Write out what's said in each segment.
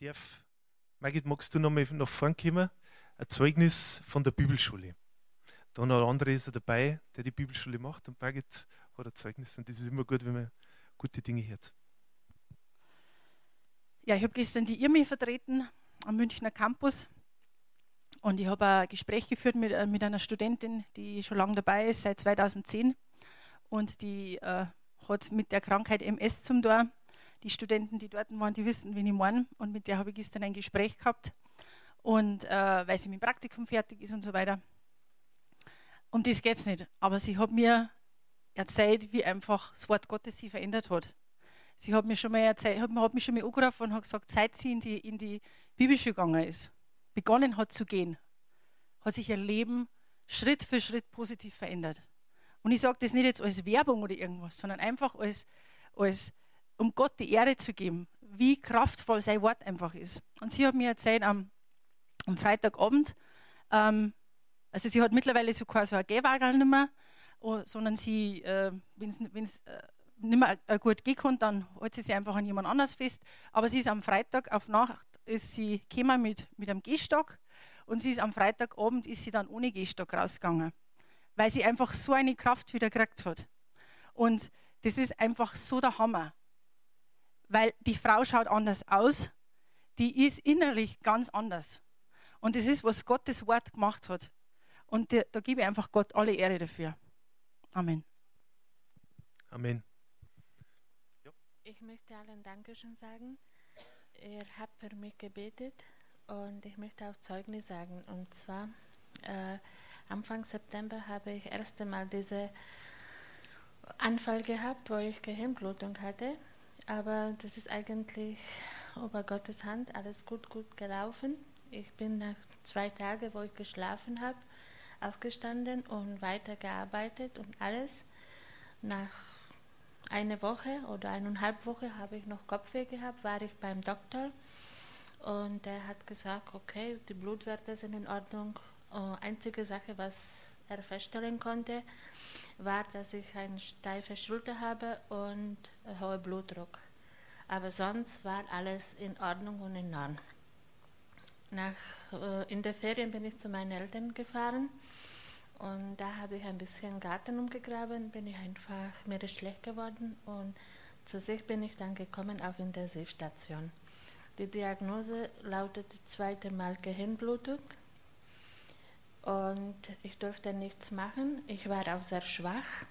darf, Margit, magst du noch mal nach vorn kommen? Ein Zeugnis von der Bibelschule. Da noch ein anderer ist dabei, der die Bibelschule macht und Margit hat ein Zeugnis und das ist immer gut, wenn man gute Dinge hört. Ja, ich habe gestern die IRMI vertreten am Münchner Campus und ich habe ein Gespräch geführt mit, äh, mit einer Studentin, die schon lange dabei ist, seit 2010 und die äh, hat mit der Krankheit MS zum Tor. Die Studenten, die dort waren, die wissen, wie ich meine und mit der habe ich gestern ein Gespräch gehabt und äh, weil sie mit dem Praktikum fertig ist und so weiter. Um das geht es nicht, aber sie hat mir erzählt, wie einfach das Wort Gottes sie verändert hat. Sie hat mir schon mal erzählt, hat, hat mich schon mal angerufen und hat gesagt, seit sie in die, in die Bibelschule gegangen ist, begonnen hat zu gehen, hat sich ihr Leben Schritt für Schritt positiv verändert. Und ich sage das nicht jetzt als Werbung oder irgendwas, sondern einfach als, als um Gott die Ehre zu geben, wie kraftvoll sein Wort einfach ist. Und sie hat mir erzählt am, am Freitagabend, ähm, also sie hat mittlerweile so quasi ein Gehwagen nicht mehr, oh, sondern sie, äh, wenn es äh, nicht mehr gut gehen kann, dann hält sie sich einfach an jemand anders fest. Aber sie ist am Freitag auf Nacht ist sie gekommen mit, mit einem Gehstock und sie ist am Freitagabend ist sie dann ohne Gehstock rausgegangen, weil sie einfach so eine Kraft wieder gekriegt hat. Und das ist einfach so der Hammer, weil die Frau schaut anders aus, die ist innerlich ganz anders. Und das ist, was Gottes Wort gemacht hat. Und da, da gebe ich einfach Gott alle Ehre dafür. Amen. Amen. Ich möchte allen Dankeschön sagen. Ihr habt für mich gebetet und ich möchte auch Zeugnis sagen. Und zwar äh, Anfang September habe ich erst einmal diesen Anfall gehabt, wo ich Gehirnblutung hatte. Aber das ist eigentlich über Gottes Hand alles gut, gut gelaufen. Ich bin nach zwei Tagen, wo ich geschlafen habe, aufgestanden und weitergearbeitet und alles. Nach eine Woche oder eineinhalb Woche habe ich noch Kopfweh gehabt, war ich beim Doktor und der hat gesagt, okay, die Blutwerte sind in Ordnung. Uh, einzige Sache, was er feststellen konnte, war, dass ich eine steife Schulter habe und hohen Blutdruck. Aber sonst war alles in Ordnung und in Ordnung. Nach, uh, in der Ferien bin ich zu meinen Eltern gefahren und da habe ich ein bisschen Garten umgegraben, bin ich einfach, mir schlecht geworden und zu sich bin ich dann gekommen auf Intensivstation. Die Diagnose lautete zweite Mal Gehirnblutung und ich durfte nichts machen. Ich war auch sehr schwach.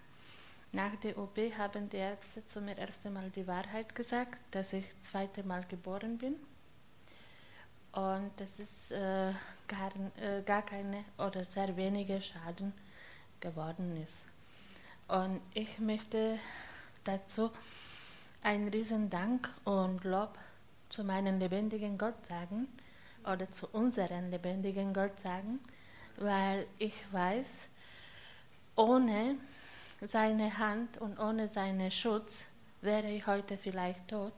Nach der OP haben die Ärzte zu mir erst einmal die Wahrheit gesagt, dass ich zweite Mal geboren bin und das ist äh, gar, äh, gar keine oder sehr wenige Schaden geworden ist. Und ich möchte dazu einen riesen Dank und Lob zu meinem lebendigen Gott sagen oder zu unserem lebendigen Gott sagen, weil ich weiß, ohne seine Hand und ohne seinen Schutz wäre ich heute vielleicht tot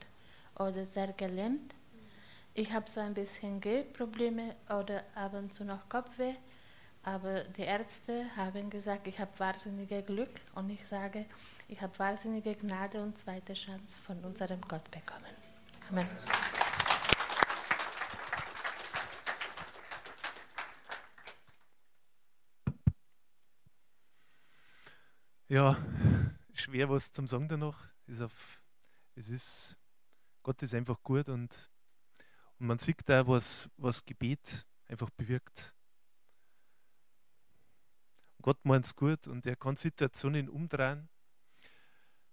oder sehr gelähmt ich habe so ein bisschen Gehprobleme oder ab und zu noch Kopfweh, aber die Ärzte haben gesagt, ich habe wahnsinniges Glück und ich sage, ich habe wahnsinnige Gnade und zweite Chance von unserem Gott bekommen. Amen. Ja, schwer was zum Sagen danach. es ist, Gott ist einfach gut und und man sieht da, was, was Gebet einfach bewirkt. Gott meint es gut und er kann Situationen umdrehen.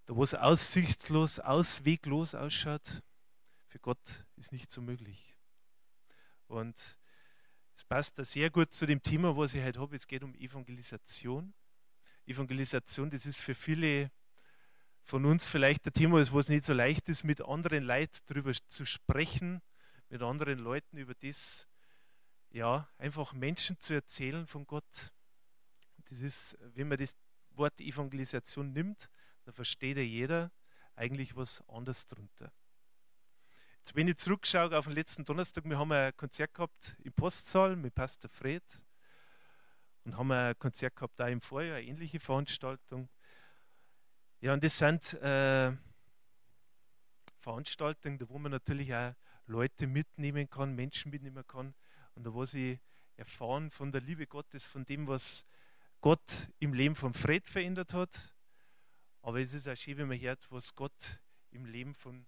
Da, wo es aussichtslos, ausweglos ausschaut, für Gott ist nicht so möglich. Und es passt da sehr gut zu dem Thema, was ich heute habe. Es geht um Evangelisation. Evangelisation, das ist für viele von uns vielleicht ein Thema, was nicht so leicht ist, mit anderen Leuten darüber zu sprechen mit anderen Leuten über das, ja, einfach Menschen zu erzählen von Gott. Das ist, wenn man das Wort Evangelisation nimmt, dann versteht ja jeder eigentlich was anderes drunter. Jetzt, wenn ich zurückschaue auf den letzten Donnerstag, wir haben ein Konzert gehabt im Postsaal mit Pastor Fred und haben ein Konzert gehabt da im Vorjahr, eine ähnliche Veranstaltung. Ja, und das sind äh, Veranstaltungen, wo man natürlich auch Leute mitnehmen kann, Menschen mitnehmen kann und da was ich erfahren von der Liebe Gottes, von dem, was Gott im Leben von Fred verändert hat. Aber es ist auch schön, wenn man hört, was Gott im Leben von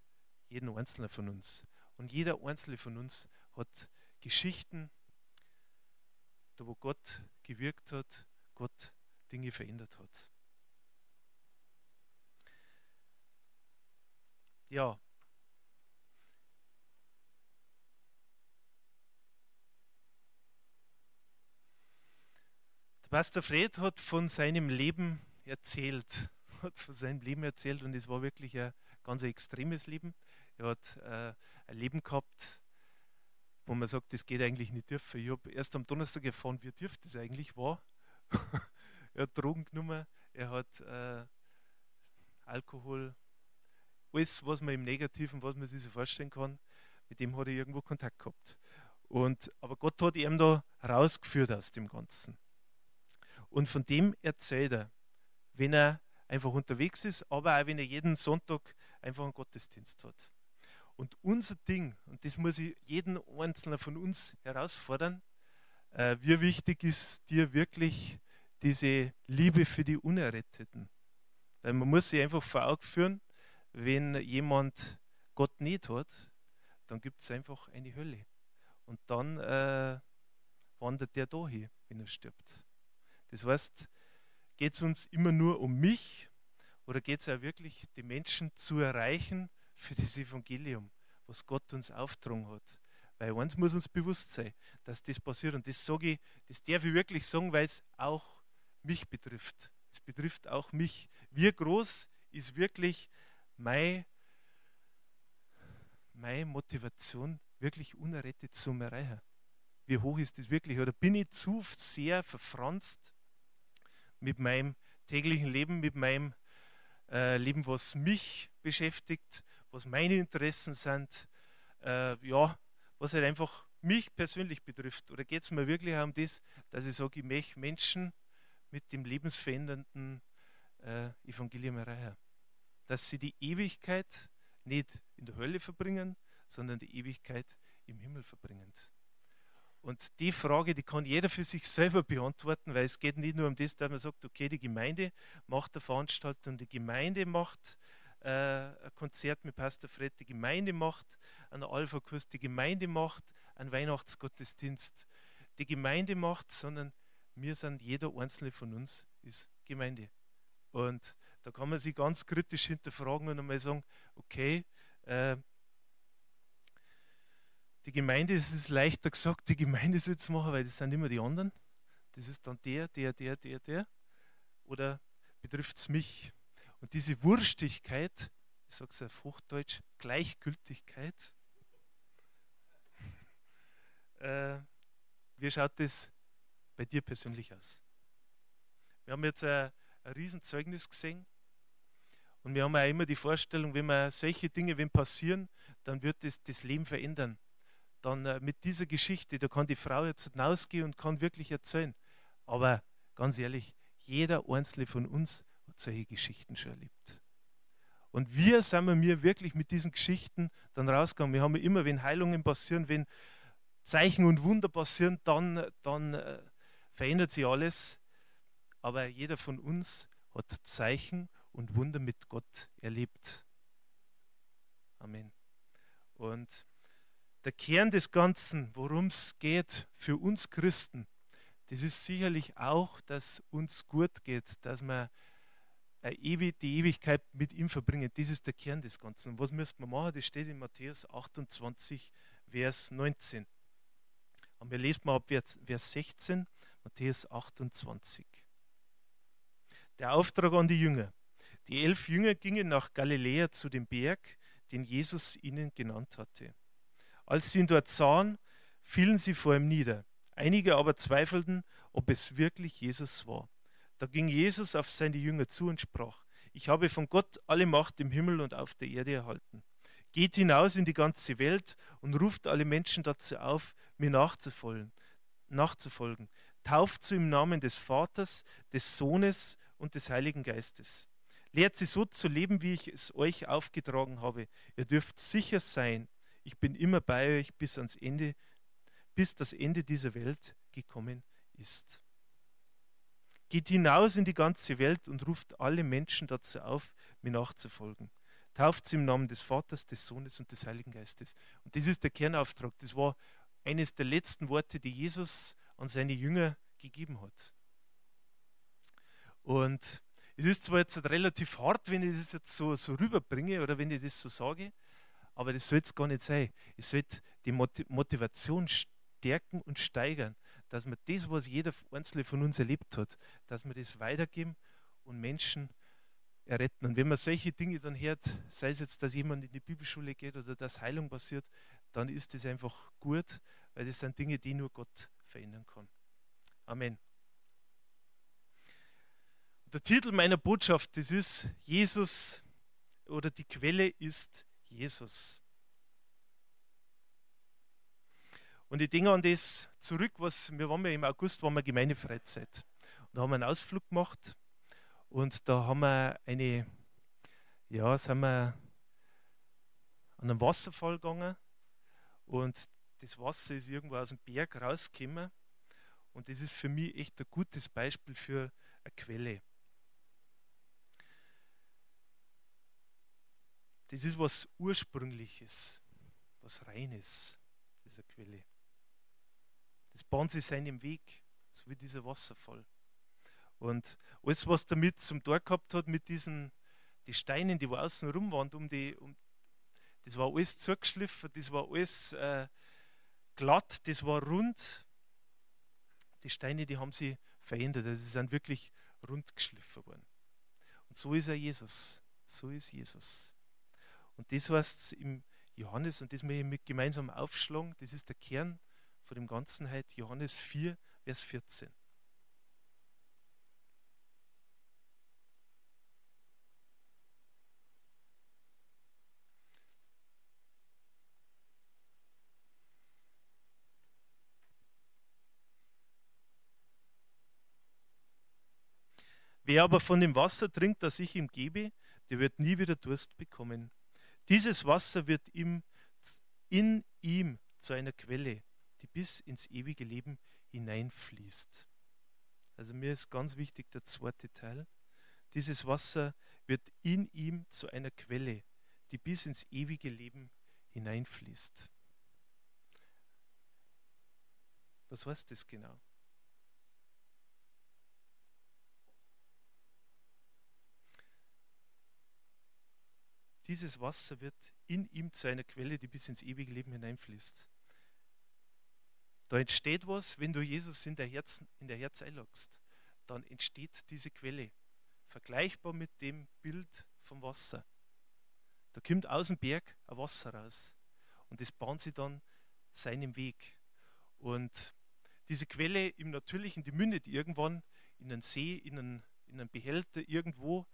jedem Einzelnen von uns. Und jeder Einzelne von uns hat Geschichten, da wo Gott gewirkt hat, Gott Dinge verändert hat. Ja. Der Pastor Fred hat von seinem Leben erzählt, hat von seinem Leben erzählt und es war wirklich ein ganz extremes Leben. Er hat äh, ein Leben gehabt, wo man sagt, das geht eigentlich nicht dürfen. Ich habe erst am Donnerstag erfahren, wie dürfte das eigentlich war. er hat Drogen genommen, er hat äh, Alkohol, alles, was man im Negativen, was man sich so vorstellen kann, mit dem hat er irgendwo Kontakt gehabt. Und, aber Gott hat ihm da rausgeführt aus dem Ganzen. Und von dem erzählt er, wenn er einfach unterwegs ist, aber auch wenn er jeden Sonntag einfach einen Gottesdienst hat. Und unser Ding, und das muss ich jeden Einzelnen von uns herausfordern, äh, wie wichtig ist dir wirklich diese Liebe für die Unerretteten? Weil man muss sich einfach vor Augen führen, wenn jemand Gott nicht hat, dann gibt es einfach eine Hölle. Und dann äh, wandert der da hin, wenn er stirbt. Das heißt, geht es uns immer nur um mich oder geht es auch wirklich, die Menschen zu erreichen für das Evangelium, was Gott uns aufgetragen hat? Weil eins muss uns bewusst sein, dass das passiert. Und das sage ich, das darf ich wirklich sagen, weil es auch mich betrifft. Es betrifft auch mich. Wie groß ist wirklich meine, meine Motivation, wirklich unerrettet zu erreichen? Wie hoch ist das wirklich? Oder bin ich zu sehr verfranst mit meinem täglichen Leben, mit meinem äh, Leben, was mich beschäftigt, was meine Interessen sind, äh, ja, was halt einfach mich persönlich betrifft. Oder geht es mir wirklich um das, dass ich sage, ich möchte Menschen mit dem lebensverändernden äh, Evangelium erreichen? Dass sie die Ewigkeit nicht in der Hölle verbringen, sondern die Ewigkeit im Himmel verbringen. Und die Frage, die kann jeder für sich selber beantworten, weil es geht nicht nur um das, dass man sagt, okay, die Gemeinde macht eine Veranstaltung, die Gemeinde macht ein Konzert mit Pastor Fred, die Gemeinde macht einen Alpha-Kurs, die Gemeinde macht einen Weihnachtsgottesdienst, die Gemeinde macht, sondern wir sind, jeder einzelne von uns ist Gemeinde. Und da kann man sich ganz kritisch hinterfragen und einmal sagen, okay, äh, die Gemeinde, es ist leichter gesagt, die Gemeinde soll es machen, weil das sind immer die anderen. Das ist dann der, der, der, der, der. Oder betrifft es mich? Und diese Wurstigkeit, ich sage es auf Hochdeutsch, Gleichgültigkeit, äh, wie schaut das bei dir persönlich aus? Wir haben jetzt ein, ein Riesenzeugnis gesehen und wir haben auch immer die Vorstellung, wenn wir solche Dinge wenn passieren, dann wird das, das Leben verändern dann äh, mit dieser Geschichte, da kann die Frau jetzt hinausgehen und kann wirklich erzählen. Aber ganz ehrlich, jeder einzelne von uns hat solche Geschichten schon erlebt. Und wir sind wir wirklich mit diesen Geschichten dann rausgegangen. Wir haben immer, wenn Heilungen passieren, wenn Zeichen und Wunder passieren, dann, dann äh, verändert sich alles. Aber jeder von uns hat Zeichen und Wunder mit Gott erlebt. Amen. Und der Kern des Ganzen, worum es geht für uns Christen, das ist sicherlich auch, dass uns gut geht, dass wir die Ewigkeit mit ihm verbringen. Das ist der Kern des Ganzen. Und was müssen wir machen? Das steht in Matthäus 28, Vers 19. Und wir lesen mal ab Vers 16, Matthäus 28. Der Auftrag an die Jünger. Die elf Jünger gingen nach Galiläa zu dem Berg, den Jesus ihnen genannt hatte. Als sie ihn dort sahen, fielen sie vor ihm nieder. Einige aber zweifelten, ob es wirklich Jesus war. Da ging Jesus auf seine Jünger zu und sprach, ich habe von Gott alle Macht im Himmel und auf der Erde erhalten. Geht hinaus in die ganze Welt und ruft alle Menschen dazu auf, mir nachzufolgen. nachzufolgen. Tauft sie im Namen des Vaters, des Sohnes und des Heiligen Geistes. Lehrt sie so zu leben, wie ich es euch aufgetragen habe. Ihr dürft sicher sein, ich bin immer bei euch bis ans Ende, bis das Ende dieser Welt gekommen ist. Geht hinaus in die ganze Welt und ruft alle Menschen dazu auf, mir nachzufolgen. Tauft sie im Namen des Vaters, des Sohnes und des Heiligen Geistes. Und das ist der Kernauftrag. Das war eines der letzten Worte, die Jesus an seine Jünger gegeben hat. Und es ist zwar jetzt relativ hart, wenn ich das jetzt so, so rüberbringe oder wenn ich das so sage, aber das soll es gar nicht sein. Es soll die Motivation stärken und steigern, dass wir das, was jeder Einzelne von uns erlebt hat, dass wir das weitergeben und Menschen erretten. Und wenn man solche Dinge dann hört, sei es jetzt, dass jemand in die Bibelschule geht oder dass Heilung passiert, dann ist das einfach gut, weil das sind Dinge, die nur Gott verändern kann. Amen. Der Titel meiner Botschaft, das ist Jesus oder die Quelle ist Jesus. Und ich denke an das zurück, was wir waren ja im August, waren wir Gemeindefreizeit. Und da haben wir einen Ausflug gemacht und da haben wir eine, ja, sind wir an einem Wasserfall gegangen und das Wasser ist irgendwo aus dem Berg rausgekommen und das ist für mich echt ein gutes Beispiel für eine Quelle. Das ist was Ursprüngliches, was Reines, diese Quelle. Das bahnt sich seinem Weg, so wie dieser Wasserfall. Und alles, was damit zum Tor gehabt hat, mit diesen die Steinen, die wo außen rum waren, um die, um, das war alles zugeschliffen, das war alles äh, glatt, das war rund. Die Steine, die haben sie verändert, also sie sind wirklich rund geschliffen worden. Und so ist er Jesus. So ist Jesus. Und das heißt im Johannes, und das möchte ich mit gemeinsam aufschlagen, das ist der Kern von dem Ganzen heute, Johannes 4, Vers 14. Wer aber von dem Wasser trinkt, das ich ihm gebe, der wird nie wieder Durst bekommen. Dieses Wasser wird ihm, in ihm zu einer Quelle, die bis ins ewige Leben hineinfließt. Also mir ist ganz wichtig der zweite Teil. Dieses Wasser wird in ihm zu einer Quelle, die bis ins ewige Leben hineinfließt. Was heißt das genau? Dieses Wasser wird in ihm zu einer Quelle, die bis ins ewige Leben hineinfließt. Da entsteht was, wenn du Jesus in der Herz, in der Herz einlogst. Dann entsteht diese Quelle. Vergleichbar mit dem Bild vom Wasser. Da kommt aus dem Berg ein Wasser raus. Und das bahnt sich dann seinem Weg. Und diese Quelle im Natürlichen, die mündet irgendwann in einen See, in einen, in einen Behälter, irgendwo,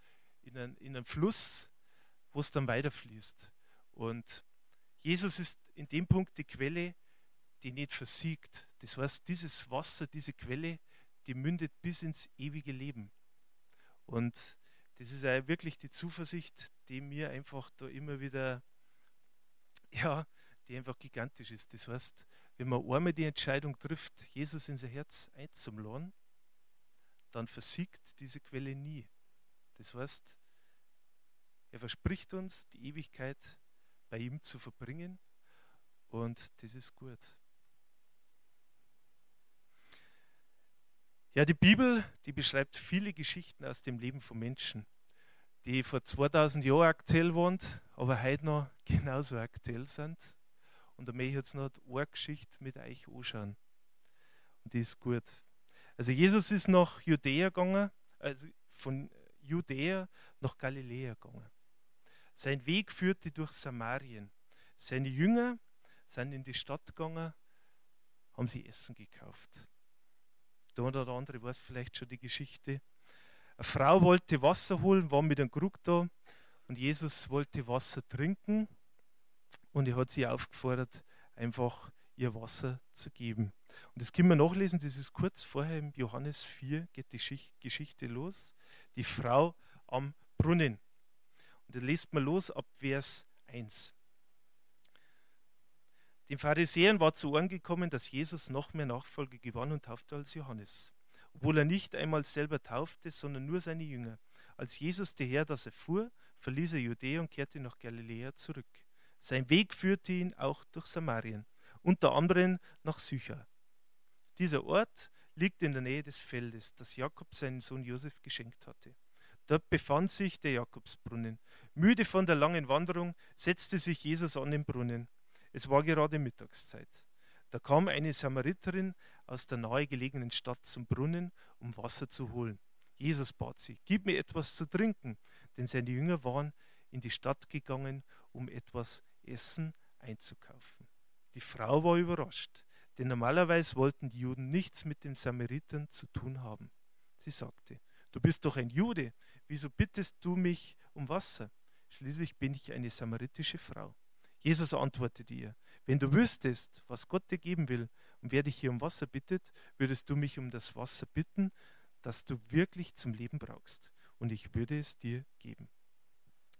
in einen, in einen Fluss, wo es dann weiterfließt. Und Jesus ist in dem Punkt die Quelle, die nicht versiegt. Das heißt, dieses Wasser, diese Quelle, die mündet bis ins ewige Leben. Und das ist auch wirklich die Zuversicht, die mir einfach da immer wieder, ja, die einfach gigantisch ist. Das heißt, wenn man einmal die Entscheidung trifft, Jesus in sein Herz einzuladen, dann versiegt diese Quelle nie. Das heißt, er verspricht uns, die Ewigkeit bei ihm zu verbringen und das ist gut. Ja, die Bibel, die beschreibt viele Geschichten aus dem Leben von Menschen, die vor 2000 Jahren aktuell waren, aber heute noch genauso aktuell sind. Und da möchte ich jetzt noch eine Geschichte mit euch anschauen. Und die ist gut. Also Jesus ist nach Judäa gegangen, also von Judäa nach Galiläa gegangen. Sein Weg führte durch Samarien. Seine Jünger sind in die Stadt gegangen, haben sie Essen gekauft. Der eine oder andere weiß vielleicht schon die Geschichte. Eine Frau wollte Wasser holen, war mit einem Krug da und Jesus wollte Wasser trinken und er hat sie aufgefordert, einfach ihr Wasser zu geben. Und das können wir nachlesen, das ist kurz vorher im Johannes 4 geht die Geschichte los. Die Frau am Brunnen. Und da liest man los ab Vers 1. Den Pharisäern war zu Ohren gekommen, dass Jesus noch mehr Nachfolge gewann und taufte als Johannes, obwohl er nicht einmal selber taufte, sondern nur seine Jünger. Als Jesus der Herr das erfuhr, verließ er Judäa und kehrte nach Galiläa zurück. Sein Weg führte ihn auch durch Samarien, unter anderem nach Sychar. Dieser Ort liegt in der Nähe des Feldes, das Jakob seinen Sohn Josef geschenkt hatte. Dort befand sich der Jakobsbrunnen. Müde von der langen Wanderung setzte sich Jesus an den Brunnen. Es war gerade Mittagszeit. Da kam eine Samariterin aus der nahegelegenen Stadt zum Brunnen, um Wasser zu holen. Jesus bat sie, gib mir etwas zu trinken, denn seine Jünger waren in die Stadt gegangen, um etwas Essen einzukaufen. Die Frau war überrascht, denn normalerweise wollten die Juden nichts mit den Samaritern zu tun haben. Sie sagte, du bist doch ein Jude, wieso bittest du mich um Wasser? Schließlich bin ich eine samaritische Frau. Jesus antwortete ihr, wenn du wüsstest, was Gott dir geben will und wer dich hier um Wasser bittet, würdest du mich um das Wasser bitten, das du wirklich zum Leben brauchst, und ich würde es dir geben.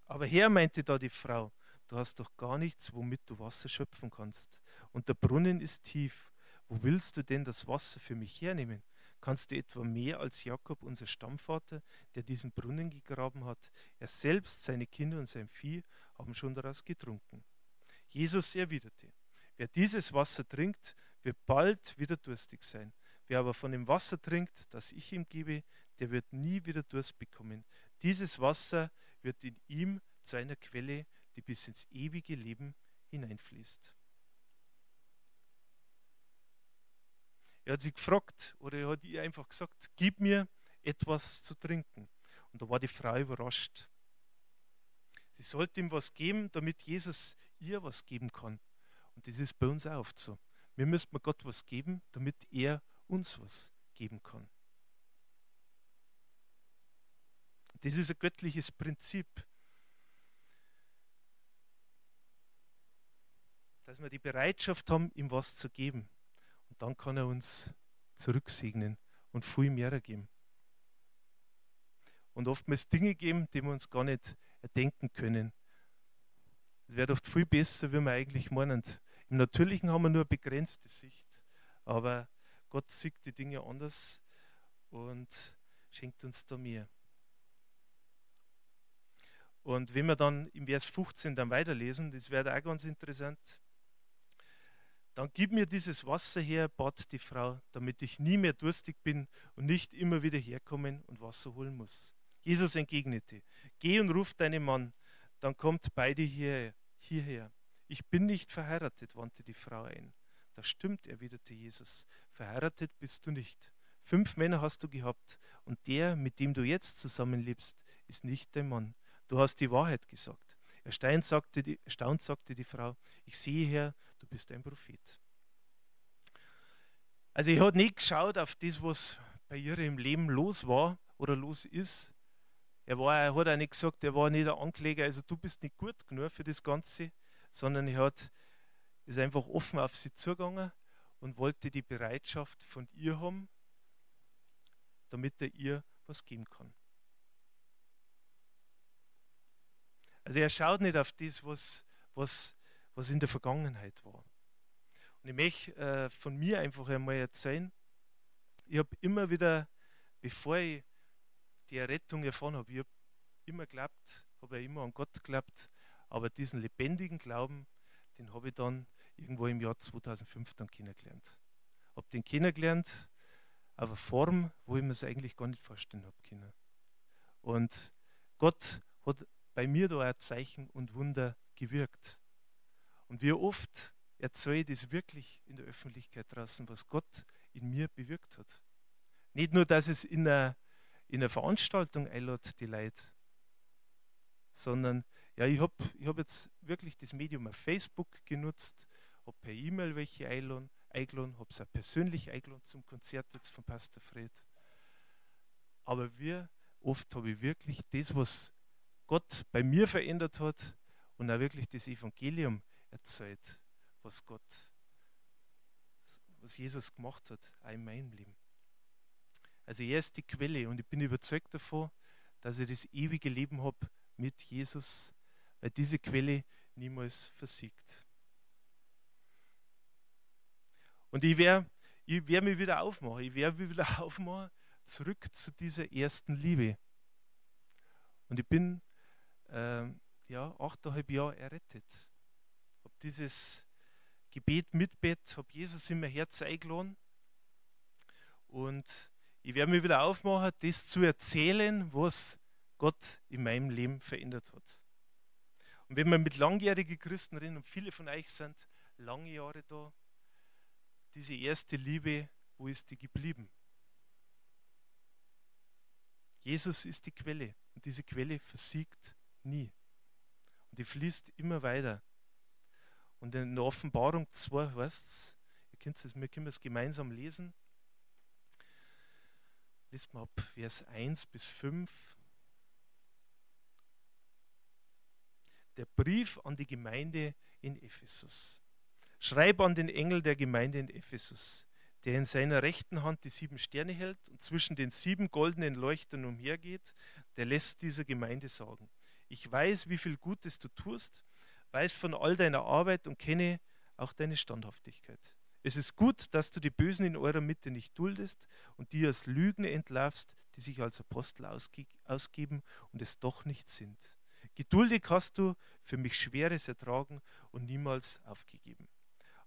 Aber Herr, meinte da die Frau, du hast doch gar nichts, womit du Wasser schöpfen kannst, und der Brunnen ist tief. Wo willst du denn das Wasser für mich hernehmen? Kannst du etwa mehr als Jakob, unser Stammvater, der diesen Brunnen gegraben hat? Er selbst, seine Kinder und sein Vieh haben schon daraus getrunken. Jesus erwiderte, wer dieses Wasser trinkt, wird bald wieder durstig sein. Wer aber von dem Wasser trinkt, das ich ihm gebe, der wird nie wieder Durst bekommen. Dieses Wasser wird in ihm zu einer Quelle, die bis ins ewige Leben hineinfließt. Er hat sie gefragt oder er hat ihr einfach gesagt, gib mir etwas zu trinken. Und da war die Frau überrascht. Sie sollte ihm was geben, damit Jesus ihr was geben kann. Und das ist bei uns auch oft so. Wir müssen Gott was geben, damit er uns was geben kann. Das ist ein göttliches Prinzip, dass wir die Bereitschaft haben, ihm was zu geben. Und dann kann er uns zurücksegnen und viel mehr geben. Und oftmals Dinge geben, die wir uns gar nicht erdenken können. Es wäre oft viel besser, wie wir eigentlich meinen. Im Natürlichen haben wir nur eine begrenzte Sicht, aber Gott sieht die Dinge anders und schenkt uns da mehr. Und wenn wir dann im Vers 15 dann weiterlesen, das wäre auch ganz interessant, dann gib mir dieses Wasser her, bat die Frau, damit ich nie mehr durstig bin und nicht immer wieder herkommen und Wasser holen muss. Jesus entgegnete, geh und ruf deinen Mann, dann kommt beide hier, hierher. Ich bin nicht verheiratet, wandte die Frau ein. Das stimmt, erwiderte Jesus, verheiratet bist du nicht. Fünf Männer hast du gehabt und der, mit dem du jetzt zusammenlebst, ist nicht dein Mann. Du hast die Wahrheit gesagt. Erstaunt sagte die, erstaunt sagte die Frau, ich sehe her, du bist ein Prophet. Also ich habe nicht geschaut auf das, was bei ihr im Leben los war oder los ist. Er, war, er hat auch nicht gesagt, er war nicht der Ankläger, also du bist nicht gut genug für das Ganze, sondern er hat, ist einfach offen auf sie zugegangen und wollte die Bereitschaft von ihr haben, damit er ihr was geben kann. Also er schaut nicht auf das, was, was, was in der Vergangenheit war. Und ich möchte äh, von mir einfach einmal erzählen, ich habe immer wieder, bevor ich die Errettung erfahren habe, ich habe immer geglaubt, habe ja immer an Gott geglaubt, aber diesen lebendigen Glauben, den habe ich dann irgendwo im Jahr 2005 dann kennengelernt. Habe den kennengelernt auf eine Form, wo ich mir es eigentlich gar nicht vorstellen habe können. Und Gott hat bei mir da ein Zeichen und Wunder gewirkt. Und wie oft erzähle ich das wirklich in der Öffentlichkeit draußen, was Gott in mir bewirkt hat. Nicht nur, dass es in einer, in einer Veranstaltung einlädt, die Leute, sondern ja, ich habe ich hab jetzt wirklich das Medium auf Facebook genutzt, habe per E-Mail welche eingeladen, habe es auch persönlich eingeladen zum Konzert jetzt von Pastor Fred. Aber wie oft habe ich wirklich das, was Gott bei mir verändert hat und auch wirklich das Evangelium erzählt, was Gott, was Jesus gemacht hat, auch in meinem Leben. Also er ist die Quelle und ich bin überzeugt davon, dass ich das ewige Leben habe mit Jesus, weil diese Quelle niemals versiegt. Und ich werde ich werd mich wieder aufmachen. Ich werde mich wieder aufmachen, zurück zu dieser ersten Liebe. Und ich bin äh, ja, achteinhalb Jahre errettet. Habe dieses Gebet mitbett, habe Jesus in mein Herz eingeladen. Und ich werde mich wieder aufmachen, das zu erzählen, was Gott in meinem Leben verändert hat. Und wenn wir mit langjährigen Christen reden, und viele von euch sind lange Jahre da, diese erste Liebe, wo ist die geblieben? Jesus ist die Quelle und diese Quelle versiegt nie. Und die fließt immer weiter. Und in der Offenbarung 2 heißt es, ihr könnt es, wir können es gemeinsam lesen. Lest mal ab Vers 1 bis 5. Der Brief an die Gemeinde in Ephesus. Schreib an den Engel der Gemeinde in Ephesus, der in seiner rechten Hand die sieben Sterne hält und zwischen den sieben goldenen Leuchtern umhergeht, der lässt dieser Gemeinde sagen, ich weiß, wie viel Gutes du tust, weiß von all deiner Arbeit und kenne auch deine Standhaftigkeit. Es ist gut, dass du die Bösen in eurer Mitte nicht duldest und die als Lügen entlarvst, die sich als Apostel ausge ausgeben und es doch nicht sind. Geduldig hast du für mich Schweres ertragen und niemals aufgegeben.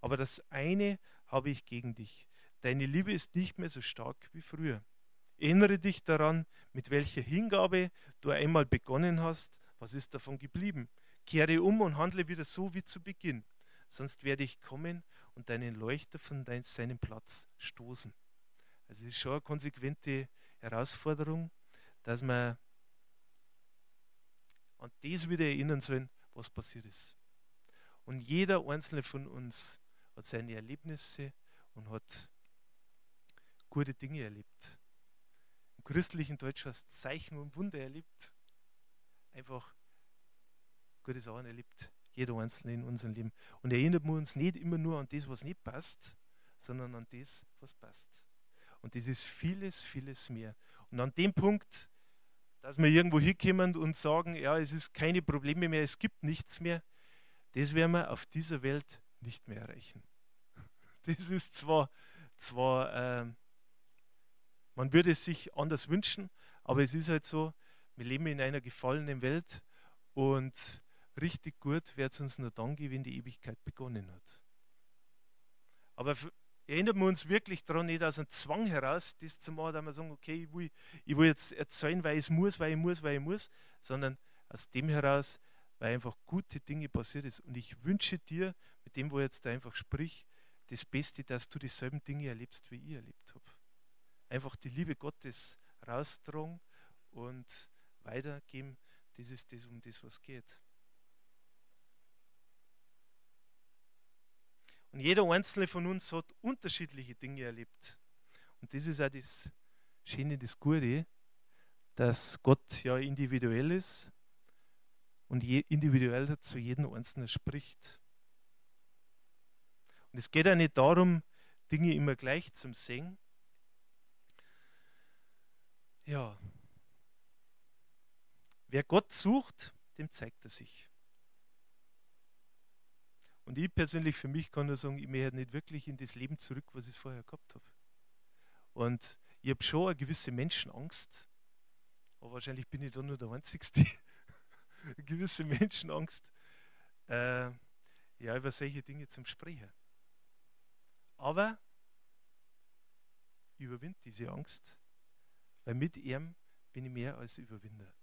Aber das eine habe ich gegen dich. Deine Liebe ist nicht mehr so stark wie früher. Erinnere dich daran, mit welcher Hingabe du einmal begonnen hast. Was ist davon geblieben? Kehre um und handle wieder so wie zu Beginn. Sonst werde ich kommen und deinen Leuchter von dein, seinem Platz stoßen. Also es ist schon eine konsequente Herausforderung, dass wir an das wieder erinnern sollen, was passiert ist. Und jeder einzelne von uns hat seine Erlebnisse und hat gute Dinge erlebt. Im christlichen Deutsch heißt Zeichen und Wunder erlebt. Einfach gute Sachen erlebt. Jeder Einzelne in unserem Leben. Und erinnert man uns nicht immer nur an das, was nicht passt, sondern an das, was passt. Und das ist vieles, vieles mehr. Und an dem Punkt, dass wir irgendwo hinkommen und sagen, ja, es ist keine Probleme mehr, es gibt nichts mehr, das werden wir auf dieser Welt nicht mehr erreichen. Das ist zwar, zwar äh, man würde es sich anders wünschen, aber es ist halt so, wir leben in einer gefallenen Welt und richtig gut wird es uns nur dann gehen, wenn die Ewigkeit begonnen hat. Aber erinnern wir uns wirklich daran, nicht aus einem Zwang heraus, das zu machen, dass wir sagen, okay, ich will, ich will jetzt erzählen, weil ich es muss, weil ich muss, weil ich muss, sondern aus dem heraus, weil einfach gute Dinge passiert ist. Und ich wünsche dir, mit dem, wo ich jetzt da einfach sprich, das Beste, dass du dieselben Dinge erlebst, wie ich erlebt habe. Einfach die Liebe Gottes raustragen und weitergeben, das ist das, um das, was geht. Und jeder einzelne von uns hat unterschiedliche Dinge erlebt. Und das ist auch das Schöne, das Gute, dass Gott ja individuell ist und individuell zu jedem Einzelnen spricht. Und es geht ja nicht darum, Dinge immer gleich zu sehen. Ja. Wer Gott sucht, dem zeigt er sich. Und ich persönlich für mich kann nur sagen, ich möchte nicht wirklich in das Leben zurück, was ich vorher gehabt habe. Und ich habe schon eine gewisse Menschenangst, aber wahrscheinlich bin ich da nur der Einzige, eine gewisse Menschenangst, äh, ja, über solche Dinge zum Sprechen. Aber ich überwinde diese Angst, weil mit ihm bin ich mehr als Überwinder.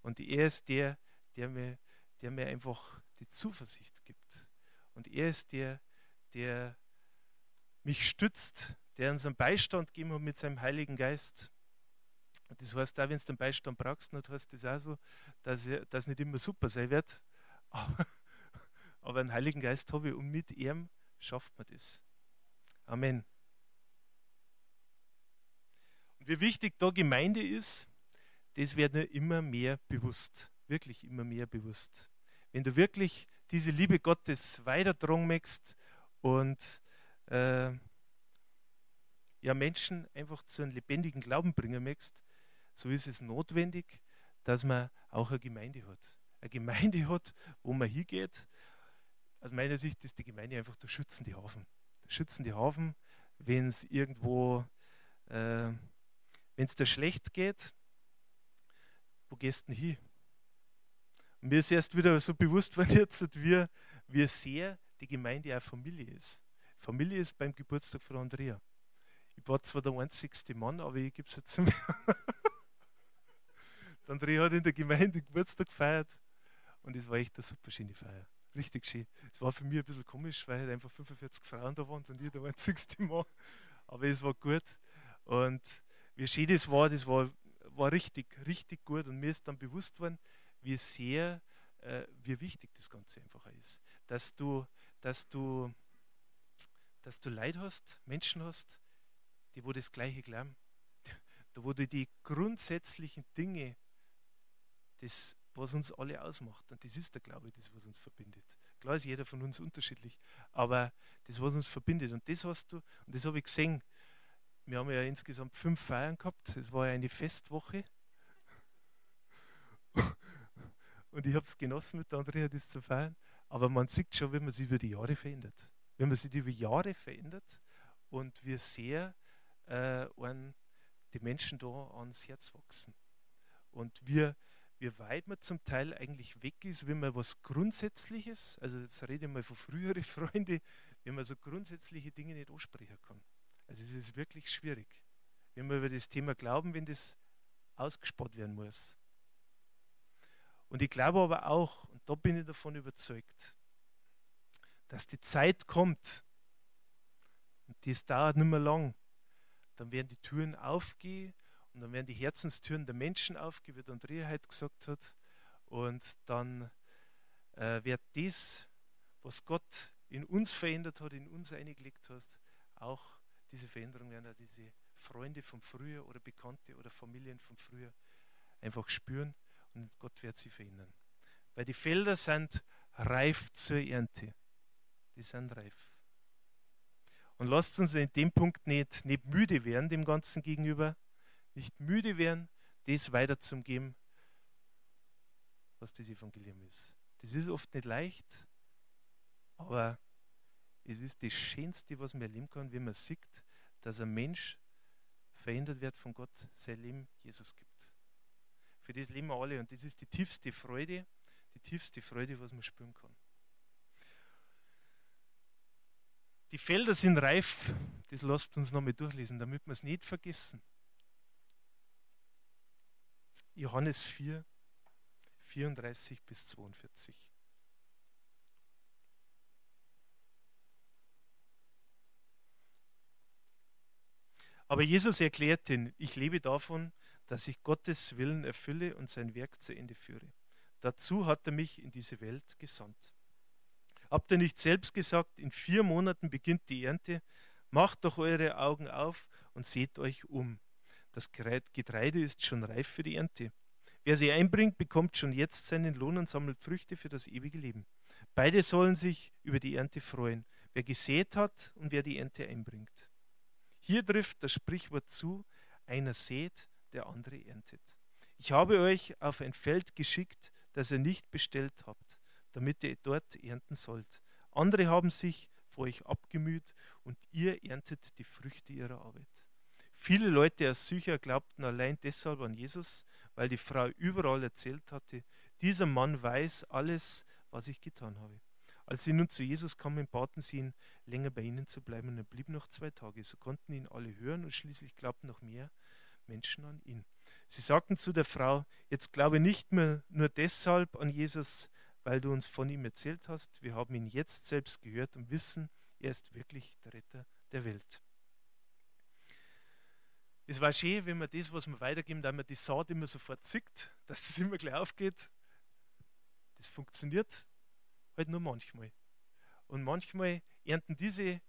Und er ist der, der mir, der mir einfach die Zuversicht gibt und er ist der, der mich stützt, der uns einen Beistand gegeben hat mit seinem Heiligen Geist. Und das heißt, auch wenn du den Beistand brauchst, dann heißt das auch so, dass das nicht immer super sein wird. Aber, aber einen Heiligen Geist habe ich und mit ihm schafft man das. Amen. Und wie wichtig da Gemeinde ist, das wird mir immer mehr bewusst. Wirklich immer mehr bewusst. Wenn du wirklich diese Liebe Gottes weitertragen möchtest und äh, ja, Menschen einfach zu einem lebendigen Glauben bringen möchtest, so ist es notwendig, dass man auch eine Gemeinde hat. Eine Gemeinde hat, wo man hingeht. Aus meiner Sicht ist die Gemeinde einfach der schützende Hafen. schützen die Hafen, wenn es irgendwo, äh, wenn es dir schlecht geht, wo gehst du hin? Mir ist erst wieder so bewusst worden, jetzt, wie, wie sehr die Gemeinde auch Familie ist. Familie ist beim Geburtstag von Andrea. Ich war zwar der einzigste Mann, aber ich gebe es jetzt mir. Andrea hat in der Gemeinde Geburtstag gefeiert und es war echt eine super schöne Feier. Richtig schön. Es war für mich ein bisschen komisch, weil halt einfach 45 Frauen da waren und ich der einzigste Mann. Aber es war gut. Und wie schön das war, das war, war richtig, richtig gut. Und mir ist dann bewusst worden, wie sehr, äh, wie wichtig das Ganze einfach ist. Dass du, dass du, dass du Leid hast, Menschen hast, die wo das Gleiche glauben. Da wo du die grundsätzlichen Dinge, das was uns alle ausmacht. Und das ist der Glaube, das, was uns verbindet. Klar ist jeder von uns unterschiedlich, aber das, was uns verbindet. Und das hast du, und das habe ich gesehen. Wir haben ja insgesamt fünf Feiern gehabt. Es war ja eine Festwoche. Und ich habe es genossen, mit Andrea das zu feiern. Aber man sieht schon, wie man sich über die Jahre verändert. Wenn man sich über Jahre verändert und wie sehr äh, die Menschen da ans Herz wachsen. Und wir, wie weit man zum Teil eigentlich weg ist, wenn man was Grundsätzliches, also jetzt rede ich mal von früheren Freunden, wenn man so grundsätzliche Dinge nicht ansprechen kann. Also es ist wirklich schwierig. Wenn man über das Thema glauben, wenn das ausgespart werden muss. Und ich glaube aber auch, und da bin ich davon überzeugt, dass die Zeit kommt, und das dauert nicht mehr lang, dann werden die Türen aufgehen und dann werden die Herzenstüren der Menschen aufgehen, wie Andrea heute gesagt hat. Und dann äh, wird das, was Gott in uns verändert hat, in uns eingelegt hat, auch diese Veränderung werden auch diese Freunde von früher oder Bekannte oder Familien von früher einfach spüren und Gott wird sie verändern. Weil die Felder sind reif zur Ernte. Die sind reif. Und lasst uns in dem Punkt nicht, nicht müde werden, dem Ganzen gegenüber, nicht müde werden, das weiterzugeben, was das Evangelium ist. Das ist oft nicht leicht, aber es ist das Schönste, was man erleben kann, wenn man sieht, dass ein Mensch verändert wird von Gott, sein Leben Jesus gibt. Für das leben wir alle und das ist die tiefste Freude, die tiefste Freude, was man spüren kann. Die Felder sind reif, das lasst uns nochmal durchlesen, damit wir es nicht vergessen. Johannes 4, 34 bis 42. Aber Jesus erklärt ihn, ich lebe davon, dass ich Gottes Willen erfülle und sein Werk zu Ende führe. Dazu hat er mich in diese Welt gesandt. Habt ihr nicht selbst gesagt, in vier Monaten beginnt die Ernte? Macht doch eure Augen auf und seht euch um. Das Getreide ist schon reif für die Ernte. Wer sie einbringt, bekommt schon jetzt seinen Lohn und sammelt Früchte für das ewige Leben. Beide sollen sich über die Ernte freuen, wer gesät hat und wer die Ernte einbringt. Hier trifft das Sprichwort zu, einer sät, der andere erntet. Ich habe euch auf ein Feld geschickt, das ihr nicht bestellt habt, damit ihr dort ernten sollt. Andere haben sich vor euch abgemüht und ihr erntet die Früchte ihrer Arbeit. Viele Leute aus Sycher glaubten allein deshalb an Jesus, weil die Frau überall erzählt hatte, dieser Mann weiß alles, was ich getan habe. Als sie nun zu Jesus kamen, baten sie ihn, länger bei ihnen zu bleiben, und er blieb noch zwei Tage. So konnten ihn alle hören und schließlich glaubten noch mehr Menschen an ihn. Sie sagten zu der Frau, jetzt glaube nicht mehr nur deshalb an Jesus, weil du uns von ihm erzählt hast. Wir haben ihn jetzt selbst gehört und wissen, er ist wirklich der Retter der Welt. Es war schön, wenn man das, was wir weitergeben, da man die Saat immer sofort zickt, dass das immer gleich aufgeht. Das funktioniert halt nur manchmal. Und manchmal ernten diese,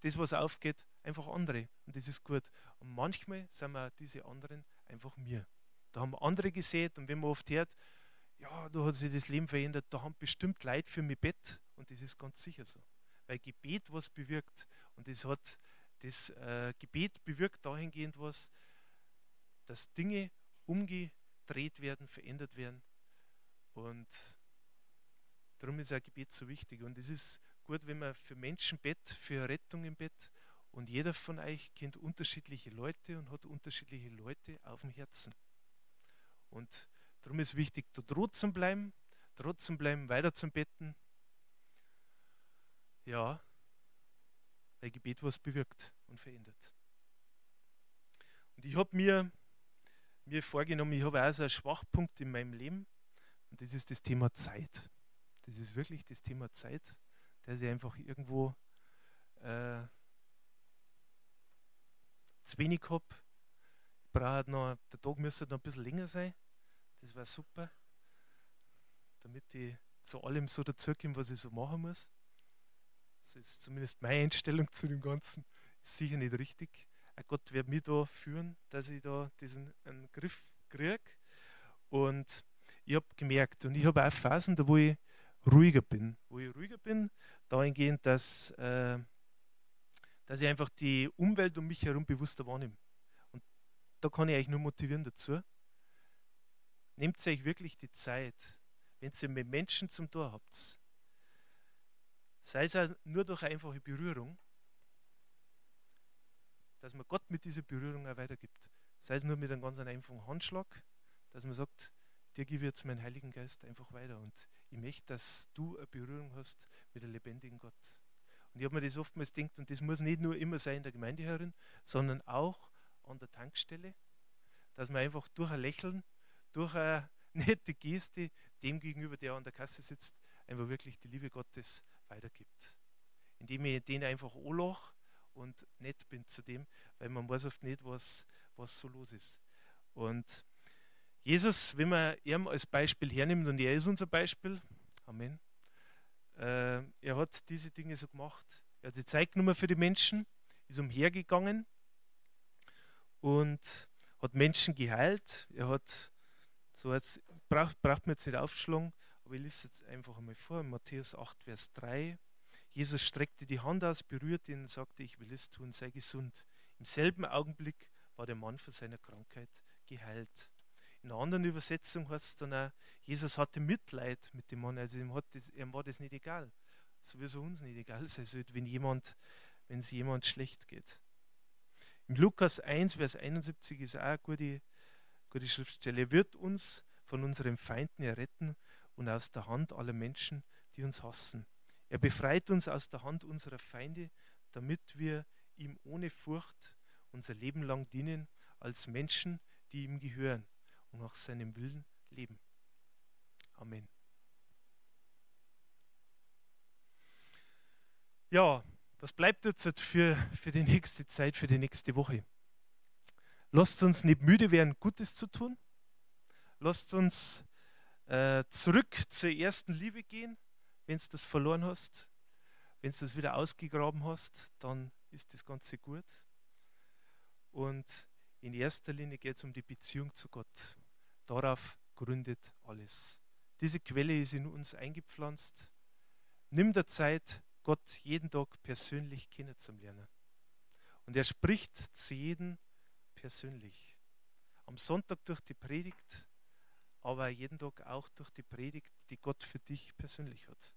das, was aufgeht, einfach andere. Und das ist gut. Und manchmal sind wir diese anderen einfach mir. Da haben andere gesät und wenn man oft hört, ja, da hat sich das Leben verändert, da haben bestimmt Leid für mich Bett und das ist ganz sicher so. Weil Gebet was bewirkt und das hat das äh, Gebet bewirkt dahingehend was, dass Dinge umgedreht werden, verändert werden. Und darum ist ein Gebet so wichtig. Und es ist gut, wenn man für Menschen bett, für Rettung im Bett. Und jeder von euch kennt unterschiedliche Leute und hat unterschiedliche Leute auf dem Herzen. Und darum ist wichtig, da droht zu bleiben, zu bleiben, weiter zu betten. Ja, weil Gebet was bewirkt und verändert. Und ich habe mir, mir vorgenommen, ich habe auch so einen Schwachpunkt in meinem Leben und das ist das Thema Zeit. Das ist wirklich das Thema Zeit, dass ich einfach irgendwo äh, zu wenig habe. Ich brauche noch, der Tag müsste noch ein bisschen länger sein. Das wäre super, damit ich zu allem so dazukomme, was ich so machen muss. Das ist zumindest meine Einstellung zu dem Ganzen. Ist sicher nicht richtig. Auch Gott wird mich da führen, dass ich da diesen einen Griff kriege. Und ich habe gemerkt, und ich habe auch Phasen, da wo ich ruhiger bin. Wo ich ruhiger bin, dahingehend, dass, äh, dass ich einfach die Umwelt um mich herum bewusster wahrnehme. Und da kann ich euch nur motivieren dazu. Nehmt euch wirklich die Zeit, wenn ihr mit Menschen zum Tor habt, sei es auch nur durch eine einfache Berührung, dass man Gott mit dieser Berührung auch weitergibt. Sei es nur mit einem ganz einfachen Handschlag, dass man sagt, dir gebe ich jetzt meinen Heiligen Geist einfach weiter. Und ich möchte, dass du eine Berührung hast mit dem lebendigen Gott. Und ich habe mir das oftmals gedacht, und das muss nicht nur immer sein in der Gemeinde herin, sondern auch an der Tankstelle, dass man einfach durch ein Lächeln, durch eine nette Geste dem gegenüber, der an der Kasse sitzt, einfach wirklich die Liebe Gottes weitergibt. Indem ich den einfach anlache und nett bin zu dem, weil man weiß oft nicht, was, was so los ist. Und Jesus, wenn man ihn als Beispiel hernimmt, und er ist unser Beispiel, Amen, äh, er hat diese Dinge so gemacht. Er hat die Zeit genommen für die Menschen, ist umhergegangen und hat Menschen geheilt. Er hat, so jetzt braucht, braucht man jetzt nicht aufschlagen, aber ich lese jetzt einfach einmal vor, Matthäus 8, Vers 3. Jesus streckte die Hand aus, berührte ihn und sagte, ich will es tun, sei gesund. Im selben Augenblick war der Mann von seiner Krankheit geheilt. In einer anderen Übersetzung heißt es dann auch, Jesus hatte Mitleid mit dem Mann, also ihm, hat das, ihm war das nicht egal. So wie es uns nicht egal sein sollte, wenn jemand, wenn es jemand schlecht geht. Im Lukas 1, Vers 71 ist auch eine gute, gute Schriftstelle. Er wird uns von unseren Feinden erretten und aus der Hand aller Menschen, die uns hassen. Er befreit uns aus der Hand unserer Feinde, damit wir ihm ohne Furcht unser Leben lang dienen als Menschen, die ihm gehören und nach seinem Willen leben. Amen. Ja, was bleibt jetzt für, für die nächste Zeit, für die nächste Woche? Lasst uns nicht müde werden, Gutes zu tun. Lasst uns äh, zurück zur ersten Liebe gehen, wenn du das verloren hast. Wenn du das wieder ausgegraben hast, dann ist das Ganze gut. Und in erster Linie geht es um die Beziehung zu Gott. Darauf gründet alles. Diese Quelle ist in uns eingepflanzt. Nimm der Zeit, Gott jeden Tag persönlich kennenzulernen. Und er spricht zu jedem persönlich. Am Sonntag durch die Predigt, aber jeden Tag auch durch die Predigt, die Gott für dich persönlich hat.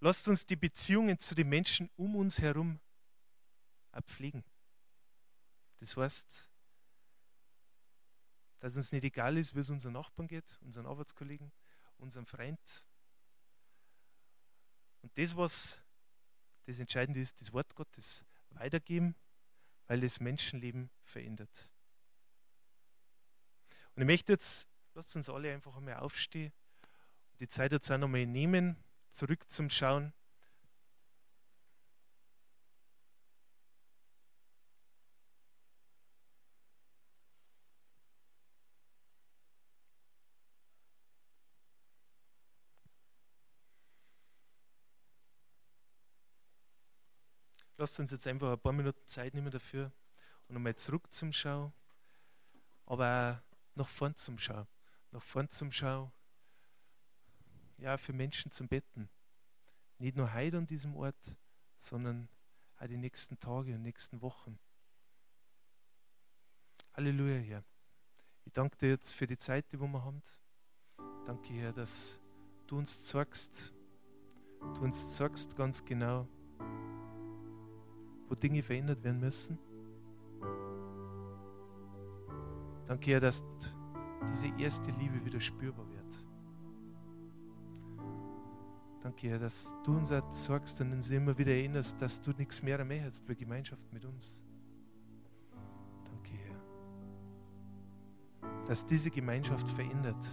Lasst uns die Beziehungen zu den Menschen um uns herum pflegen. Das heißt, dass uns nicht egal ist, wie es unseren Nachbarn geht, unseren Arbeitskollegen, unserem Freund. Und das, was das Entscheidende ist, das Wort Gottes weitergeben, weil es Menschenleben verändert. Und ich möchte jetzt, lasst uns alle einfach einmal aufstehen und die Zeit jetzt auch nochmal nehmen, zurück Lasst uns jetzt einfach ein paar Minuten Zeit nehmen dafür und nochmal zurück zum Schau, aber auch nach vorn zum Schau. Nach vorn zum Schau, ja, für Menschen zum Betten. Nicht nur heute an diesem Ort, sondern auch die nächsten Tage und nächsten Wochen. Halleluja, Herr. Ich danke dir jetzt für die Zeit, die wir haben. Danke, Herr, dass du uns zeigst, du uns zeigst ganz genau, wo Dinge verändert werden müssen. Danke, Herr, dass diese erste Liebe wieder spürbar wird. Danke, Herr, dass du uns zeigst und uns immer wieder erinnerst, dass du nichts mehr mehr hast für Gemeinschaft mit uns. Danke, Herr. Dass diese Gemeinschaft verändert.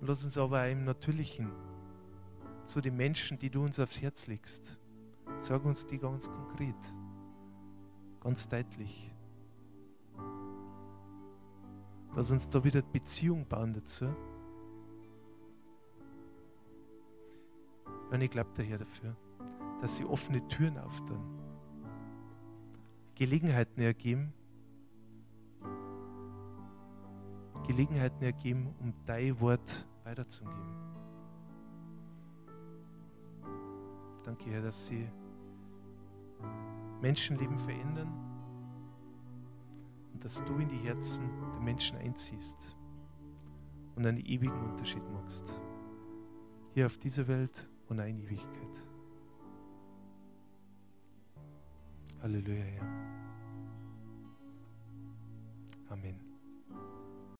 lass uns aber auch im Natürlichen zu den Menschen, die du uns aufs Herz legst, sag uns die ganz konkret, ganz deutlich. Lass uns da wieder Beziehung bauen dazu. Und ich glaube daher dafür, dass sie offene Türen auftun, Gelegenheiten ergeben, Gelegenheiten ergeben, um dein Wort weiterzugeben. Danke, Herr, dass sie Menschenleben verändern und dass du in die Herzen der Menschen einziehst und einen ewigen Unterschied machst. Hier auf dieser Welt und in Ewigkeit. Halleluja, Herr. Amen.